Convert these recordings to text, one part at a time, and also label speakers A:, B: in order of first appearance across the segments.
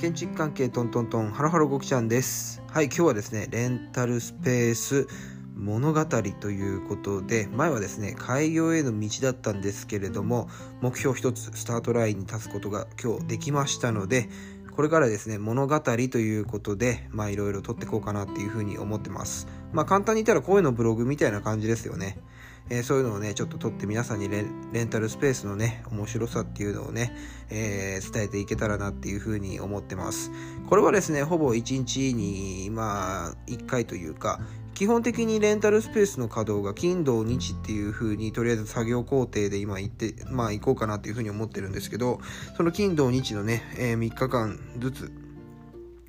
A: 建築関係トントントンハロハロゴキちゃんです。はい今日はですねレンタルスペース物語ということで前はですね開業への道だったんですけれども目標一つスタートラインに立つことが今日できましたのでこれからですね物語ということでまあいろいろ撮っていこうかなっていうふうに思ってます。まあ簡単に言ったら声のブログみたいな感じですよね。えー、そういうのをねちょっと撮って皆さんにレンタルスペースのね面白さっていうのをね、えー、伝えていけたらなっていうふうに思ってます。これはですねほぼ1日にまあ1回というか基本的にレンタルスペースの稼働が金土日っていう風にとりあえず作業工程で今行ってまあ行こうかなっていう風に思ってるんですけどその金土日のね、えー、3日間ずつ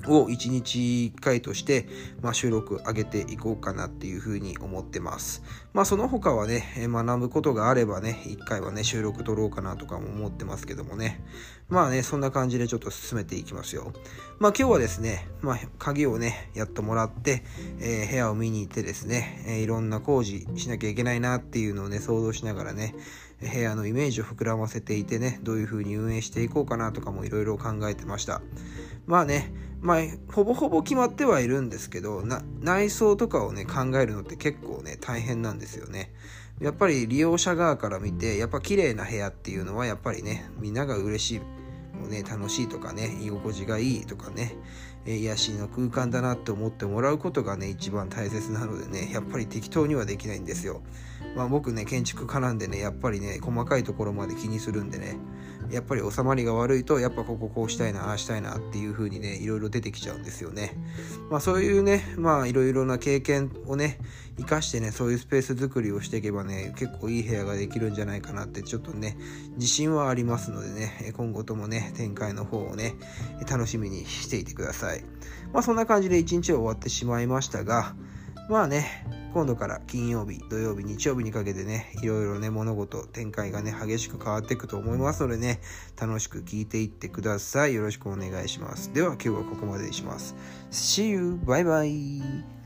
A: を1日1回として、まあ、収録上げていこうかなっていうふうに思ってます。まあその他はね、学ぶことがあればね、1回はね、収録撮ろうかなとかも思ってますけどもね。まあね、そんな感じでちょっと進めていきますよ。まあ今日はですね、まあ鍵をね、やってもらって、えー、部屋を見に行ってですね、えー、いろんな工事しなきゃいけないなっていうのをね、想像しながらね、部屋のイメージを膨らませていてね、どういうふうに運営していこうかなとかもいろいろ考えてました。まあね、まあ、ほぼほぼ決まってはいるんですけど、内装とかをね、考えるのって結構ね、大変なんですよね。やっぱり利用者側から見て、やっぱ綺麗な部屋っていうのは、やっぱりね、みんなが嬉しい、もうね、楽しいとかね、居心地がいいとかね、え癒しの空間だなって思ってもらうことがね、一番大切なのでね、やっぱり適当にはできないんですよ。まあ僕ね、建築家なんでね、やっぱりね、細かいところまで気にするんでね、やっぱり収まりが悪いとやっぱこここうしたいなああしたいなっていう風にねいろいろ出てきちゃうんですよねまあそういうねまあいろいろな経験をね生かしてねそういうスペース作りをしていけばね結構いい部屋ができるんじゃないかなってちょっとね自信はありますのでね今後ともね展開の方をね楽しみにしていてくださいさいまあそんな感じで一日は終わってしまいましたがまあね、今度から金曜日、土曜日、日曜日にかけてね、いろいろね、物事、展開がね、激しく変わっていくと思いますのでね、楽しく聞いていってください。よろしくお願いします。では今日はここまでにします。See you! バイバイ